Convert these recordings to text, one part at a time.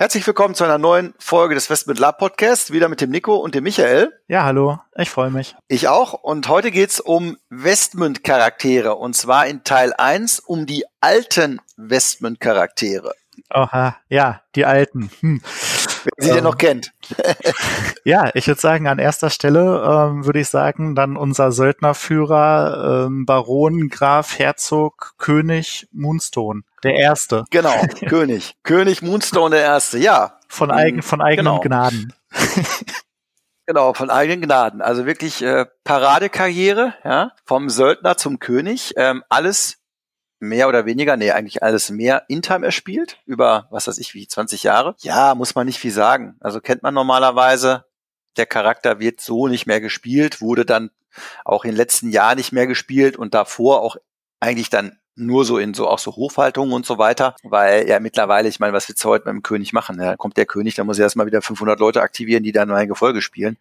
Herzlich willkommen zu einer neuen Folge des Westmit Lab Podcast, wieder mit dem Nico und dem Michael. Ja, hallo, ich freue mich. Ich auch. Und heute geht's um Westmund-Charaktere. Und zwar in Teil 1 um die alten Westmund-Charaktere. Oha, ja, die alten. Hm. Wer sie ähm, denn noch kennt. ja, ich würde sagen, an erster Stelle ähm, würde ich sagen, dann unser Söldnerführer, ähm, Baron, Graf, Herzog, König, Moonstone. Der Erste. Genau, König. König Moonstone der Erste, ja. Von, eigen, von eigenen genau. Gnaden. Genau, von eigenen Gnaden. Also wirklich äh, Paradekarriere, ja, vom Söldner zum König. Ähm, alles mehr oder weniger, nee, eigentlich alles mehr in-time erspielt, über, was weiß ich, wie 20 Jahre. Ja, muss man nicht viel sagen. Also kennt man normalerweise. Der Charakter wird so nicht mehr gespielt, wurde dann auch in den letzten Jahren nicht mehr gespielt und davor auch eigentlich dann nur so in so auch so Hofhaltungen und so weiter, weil ja mittlerweile, ich meine, was willst du heute mit dem König machen? Ja, kommt der König, dann muss er erstmal wieder 500 Leute aktivieren, die dann ein Gefolge spielen.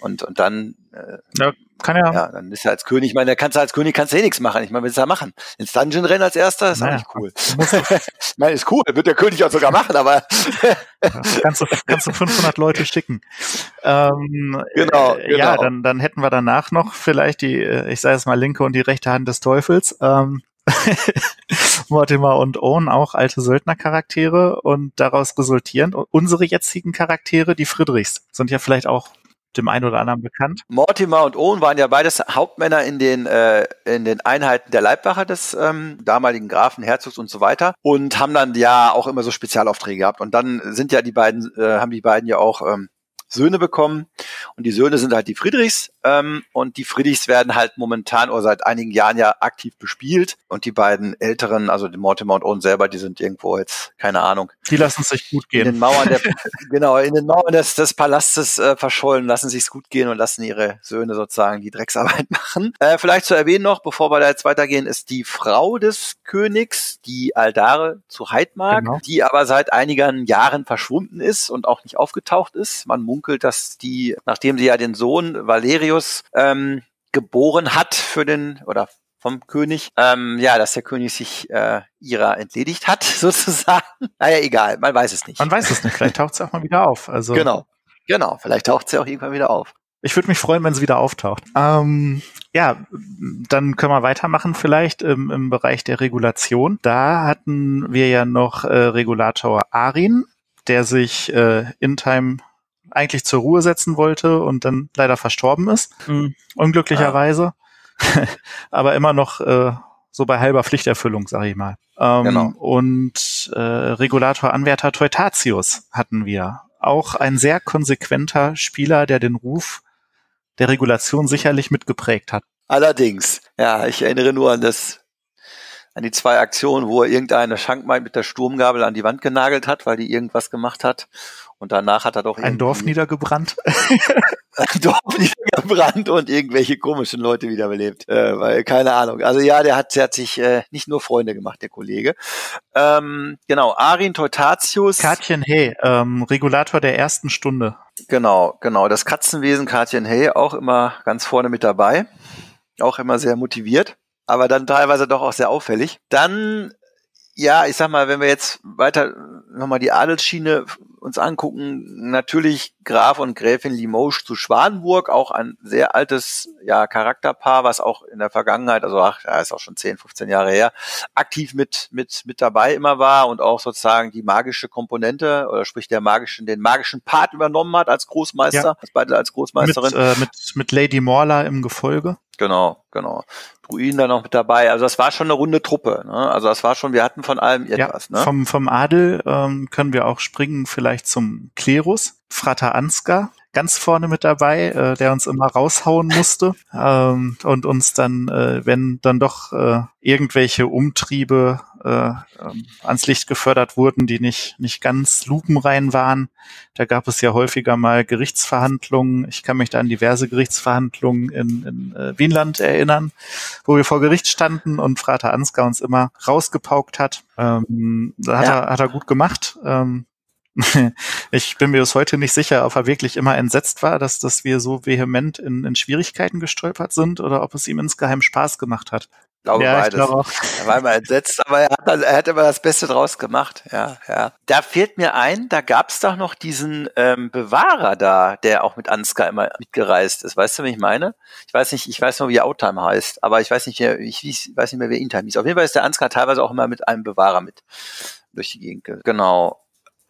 Und, und dann, äh, ja, kann ja. ja, dann ist er als König, ich meine, kannst du als König kannst du eh nichts machen. Ich meine, willst du da machen? Ins Dungeon rennen als erster, ist naja, auch nicht cool. ich meine, ist cool, wird der König auch sogar machen, aber. kannst, du, kannst du 500 Leute schicken. Ähm, genau, äh, genau. Ja, dann, dann hätten wir danach noch vielleicht die, äh, ich sage jetzt mal linke und die rechte Hand des Teufels. Ähm, Mortimer und Owen auch alte Söldnercharaktere und daraus resultierend unsere jetzigen Charaktere, die Friedrichs, sind ja vielleicht auch dem einen oder anderen bekannt. Mortimer und Owen waren ja beides Hauptmänner in den, äh, in den Einheiten der Leibwache des ähm, damaligen Grafen, Herzogs und so weiter und haben dann ja auch immer so Spezialaufträge gehabt. Und dann sind ja die beiden, äh, haben die beiden ja auch ähm, Söhne bekommen. Und die Söhne sind halt die Friedrichs. Ähm, und die Friedrichs werden halt momentan oder seit einigen Jahren ja aktiv bespielt. Und die beiden Älteren, also die Mortimer und Owen selber, die sind irgendwo jetzt, keine Ahnung. Die lassen es sich gut gehen. In den Mauern der, genau, in den Mauern des, des Palastes äh, verschollen, lassen sich gut gehen und lassen ihre Söhne sozusagen die Drecksarbeit machen. Äh, vielleicht zu erwähnen noch, bevor wir da jetzt weitergehen, ist die Frau des Königs, die Aldare zu Heidmark, genau. die aber seit einigen Jahren verschwunden ist und auch nicht aufgetaucht ist. Man munkelt, dass die, nachdem sie ja den Sohn Valerius ähm, geboren hat für den oder vom König, ähm, ja, dass der König sich äh, ihrer entledigt hat, sozusagen. Naja, egal, man weiß es nicht. Man weiß es nicht, vielleicht taucht sie auch mal wieder auf. Also genau, genau, vielleicht taucht sie auch irgendwann wieder auf. Ich würde mich freuen, wenn sie wieder auftaucht. Ähm, ja, dann können wir weitermachen vielleicht im, im Bereich der Regulation. Da hatten wir ja noch äh, Regulator Arin, der sich äh, in Time eigentlich zur Ruhe setzen wollte und dann leider verstorben ist, mhm. unglücklicherweise. Ah. Aber immer noch äh, so bei halber Pflichterfüllung, sage ich mal. Ähm, genau. Und äh, Regulator Anwärter Teutatius hatten wir. Auch ein sehr konsequenter Spieler, der den Ruf der Regulation sicherlich mitgeprägt hat. Allerdings, ja, ich erinnere nur an das, an die zwei Aktionen, wo er irgendeine Schankmaid mit der Sturmgabel an die Wand genagelt hat, weil die irgendwas gemacht hat. Und danach hat er doch ein Dorf niedergebrannt. ein Dorf niedergebrannt und irgendwelche komischen Leute wiederbelebt. Äh, weil, keine Ahnung. Also ja, der hat, der hat sich äh, nicht nur Freunde gemacht, der Kollege. Ähm, genau, Arin Teutatius. Katjen Hey, ähm, Regulator der ersten Stunde. Genau, genau. Das Katzenwesen Katjen Hey auch immer ganz vorne mit dabei. Auch immer sehr motiviert aber dann teilweise doch auch sehr auffällig. Dann ja, ich sag mal, wenn wir jetzt weiter nochmal die Adelsschiene uns angucken, natürlich Graf und Gräfin Limoges zu Schwanenburg, auch ein sehr altes ja, Charakterpaar, was auch in der Vergangenheit, also ach, ja, ist auch schon 10, 15 Jahre her, aktiv mit, mit, mit dabei immer war und auch sozusagen die magische Komponente oder sprich der magischen, den magischen Part übernommen hat als Großmeister, ja. als beide als Großmeisterin. Mit, äh, mit, mit Lady Morla im Gefolge. Genau, genau. Druiden da noch mit dabei. Also das war schon eine runde Truppe. Ne? Also das war schon, wir hatten von allem etwas. Ja, ne? vom, vom Adel ähm, können wir auch springen vielleicht zum Klerus. Frater Ansgar, ganz vorne mit dabei, äh, der uns immer raushauen musste ähm, und uns dann, äh, wenn dann doch äh, irgendwelche Umtriebe äh, ähm, ans Licht gefördert wurden, die nicht, nicht ganz lupenrein waren. Da gab es ja häufiger mal Gerichtsverhandlungen. Ich kann mich da an diverse Gerichtsverhandlungen in, in äh, Wienland erinnern, wo wir vor Gericht standen und Frater Ansgar uns immer rausgepaukt hat. Ähm, da hat, ja. er, hat er gut gemacht. Ähm, ich bin mir bis heute nicht sicher, ob er wirklich immer entsetzt war, dass, dass wir so vehement in, in Schwierigkeiten gestolpert sind oder ob es ihm insgeheim Spaß gemacht hat. Ich glaube ja, beides. Ich glaube er war immer entsetzt, aber er hat, er hat immer das Beste draus gemacht. Ja, ja. Da fehlt mir ein, da gab es doch noch diesen ähm, Bewahrer da, der auch mit Ansgar immer mitgereist ist. Weißt du, was ich meine? Ich weiß nicht, ich weiß nur, wie Outtime heißt, aber ich weiß nicht, wer, ich, ich weiß nicht mehr, wer Intime hieß. Auf jeden Fall ist der Ansgar teilweise auch immer mit einem Bewahrer mit durch die Gegend. Genau.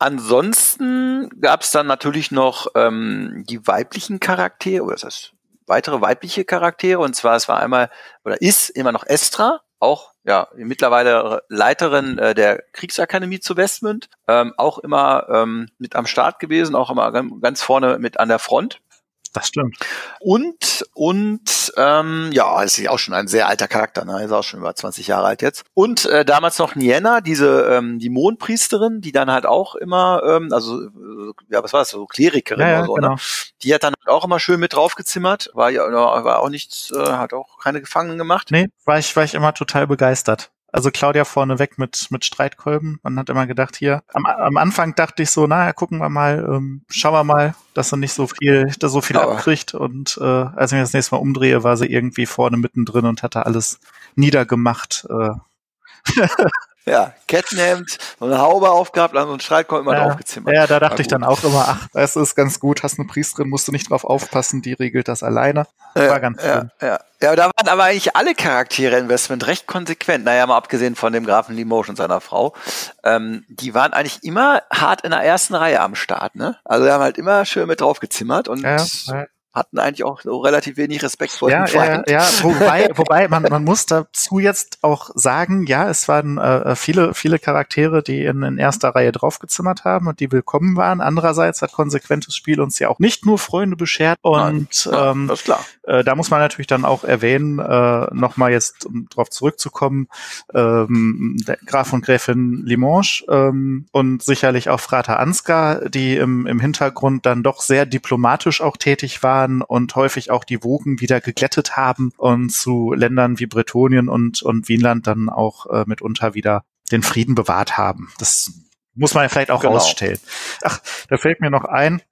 Ansonsten gab es dann natürlich noch ähm, die weiblichen Charaktere, oder das heißt weitere weibliche Charaktere. Und zwar, es war einmal, oder ist immer noch Estra, auch ja mittlerweile Leiterin äh, der Kriegsakademie zu Westmund, ähm, auch immer ähm, mit am Start gewesen, auch immer ganz vorne mit an der Front. Das stimmt. Und, und, ähm, ja, ist ja auch schon ein sehr alter Charakter, ne? Ist auch schon über 20 Jahre alt jetzt. Und äh, damals noch Nienna, diese, ähm, die Mondpriesterin, die dann halt auch immer, ähm, also, ja, was war das, so Klerikerin ja, oder so, ne? genau. ne? Die hat dann halt auch immer schön mit draufgezimmert, war ja, war auch nichts, äh, hat auch keine Gefangenen gemacht. Nee, war ich, war ich immer total begeistert. Also Claudia vorneweg mit, mit Streitkolben. Man hat immer gedacht, hier, am, am Anfang dachte ich so, naja, gucken wir mal, ähm, schauen wir mal, dass er nicht so viel, dass so viel Aber. abkriegt. Und äh, als ich mich das nächste Mal umdrehe, war sie irgendwie vorne mittendrin und hatte alles niedergemacht. Äh. Ja, Kettenhemd, so eine Haube aufgehabt, an so einen Streitkolben immer ja, draufgezimmert. Ja, da dachte ich dann auch immer, ach, das ist ganz gut, hast eine Priesterin, musst du nicht drauf aufpassen, die regelt das alleine. War ja, ganz ja, schön. Ja, ja, da waren aber eigentlich alle Charaktere in Westwind recht konsequent. Naja, mal abgesehen von dem Grafen Limoges und seiner Frau. Ähm, die waren eigentlich immer hart in der ersten Reihe am Start, ne? Also die haben halt immer schön mit draufgezimmert und ja hatten eigentlich auch so relativ wenig Respekt vor ja, dem Feind. Ja, ja, wobei, wobei man, man muss dazu jetzt auch sagen, ja, es waren äh, viele, viele Charaktere, die in, in erster Reihe draufgezimmert haben und die willkommen waren. Andererseits hat konsequentes Spiel uns ja auch nicht nur Freunde beschert und Nein, ähm. Äh, da muss man natürlich dann auch erwähnen, äh, nochmal jetzt, um drauf zurückzukommen, ähm, der Graf und Gräfin Limoges ähm, und sicherlich auch Frater Ansgar, die im, im Hintergrund dann doch sehr diplomatisch auch tätig waren waren und häufig auch die Wogen wieder geglättet haben und zu Ländern wie Bretonien und, und Wienland dann auch äh, mitunter wieder den Frieden bewahrt haben. Das muss man ja vielleicht auch genau. rausstellen. Ach, da fällt mir noch ein,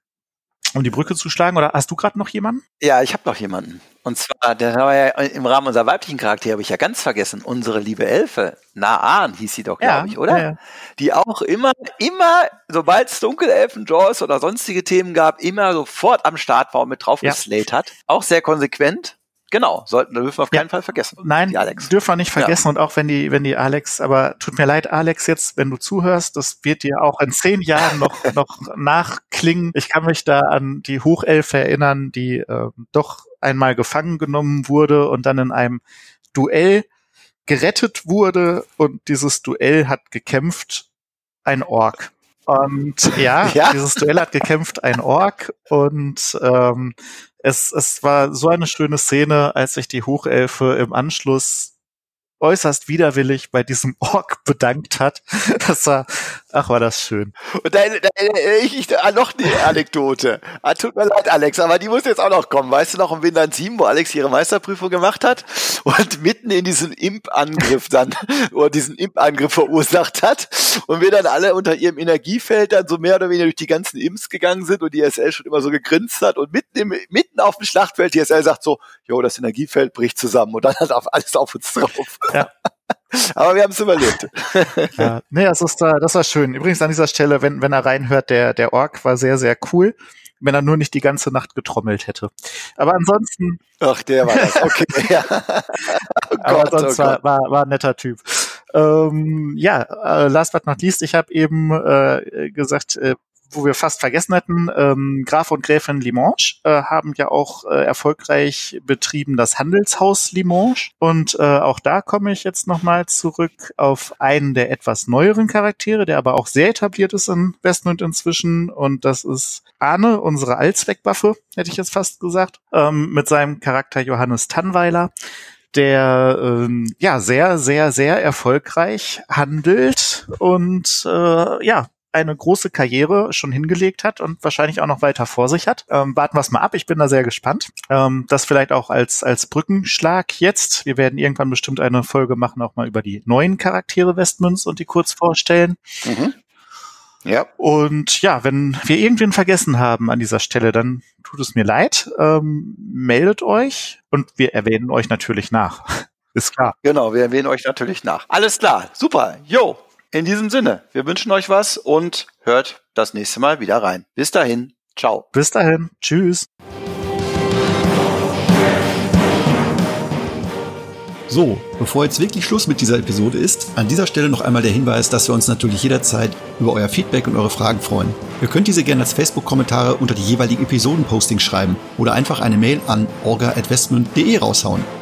um die Brücke zu schlagen, oder hast du gerade noch jemanden? Ja, ich habe noch jemanden. Und zwar, der war ja im Rahmen unserer weiblichen Charaktere, habe ich ja ganz vergessen, unsere liebe Elfe, Naan hieß sie doch, glaube ja, ich, oder? Ja, ja. Die auch immer, immer, sobald es Dunkelelfen, Jaws oder sonstige Themen gab, immer sofort am Start war und mit drauf hat. Auch sehr konsequent. Genau, sollten dürfen wir auf keinen ja. Fall vergessen. Nein, dürfen wir nicht vergessen ja. und auch wenn die, wenn die Alex, aber tut mir leid, Alex, jetzt, wenn du zuhörst, das wird dir auch in zehn Jahren noch, noch nachklingen. Ich kann mich da an die Hochelfe erinnern, die äh, doch einmal gefangen genommen wurde und dann in einem Duell gerettet wurde und dieses Duell hat gekämpft ein Ork. Und ja, ja, dieses Duell hat gekämpft ein Ork und ähm, es, es war so eine schöne Szene, als sich die Hochelfe im Anschluss äußerst widerwillig bei diesem Ork bedankt hat. Das war, ach, war das schön. Und da, da erinnere ich mich an noch eine Anekdote. Ah, tut mir leid, Alex, aber die muss jetzt auch noch kommen. Weißt du noch im Winter 7, wo Alex ihre Meisterprüfung gemacht hat und mitten in diesen Imp-Angriff dann, oder diesen Imp-Angriff verursacht hat und wir dann alle unter ihrem Energiefeld dann so mehr oder weniger durch die ganzen Imps gegangen sind und die SL schon immer so gegrinst hat und mitten, im, mitten auf dem Schlachtfeld die SL sagt so, jo, das Energiefeld bricht zusammen und dann hat alles auf uns drauf. Ja. Aber wir haben es überlebt. ja, nee, das ist da, das war schön. Übrigens an dieser Stelle, wenn, wenn er reinhört, der, der Ork war sehr, sehr cool, wenn er nur nicht die ganze Nacht getrommelt hätte. Aber ansonsten. Ach, der war das, okay. ja. oh Aber Gott, sonst oh war, war, war ein netter Typ. Ähm, ja, äh, last but not least, ich habe eben äh, gesagt, äh, wo wir fast vergessen hätten, ähm, Graf und Gräfin Limonge äh, haben ja auch äh, erfolgreich betrieben das Handelshaus Limonge. Und äh, auch da komme ich jetzt nochmal zurück auf einen der etwas neueren Charaktere, der aber auch sehr etabliert ist in Westmund inzwischen. Und das ist Arne, unsere Allzweckwaffe, hätte ich jetzt fast gesagt, ähm, mit seinem Charakter Johannes Tannweiler der ähm, ja sehr, sehr, sehr erfolgreich handelt und äh, ja eine große Karriere schon hingelegt hat und wahrscheinlich auch noch weiter vor sich hat. Ähm, warten wir es mal ab. Ich bin da sehr gespannt. Ähm, das vielleicht auch als, als Brückenschlag jetzt. Wir werden irgendwann bestimmt eine Folge machen, auch mal über die neuen Charaktere Westmünz und die kurz vorstellen. Mhm. Ja. Und ja, wenn wir irgendwen vergessen haben an dieser Stelle, dann tut es mir leid. Ähm, meldet euch und wir erwähnen euch natürlich nach. Ist klar. Genau, wir erwähnen euch natürlich nach. Alles klar. Super. Jo. In diesem Sinne, wir wünschen euch was und hört das nächste Mal wieder rein. Bis dahin. Ciao. Bis dahin. Tschüss. So, bevor jetzt wirklich Schluss mit dieser Episode ist, an dieser Stelle noch einmal der Hinweis, dass wir uns natürlich jederzeit über euer Feedback und eure Fragen freuen. Ihr könnt diese gerne als Facebook-Kommentare unter die jeweiligen Episoden-Postings schreiben oder einfach eine Mail an orga.westmund.de raushauen.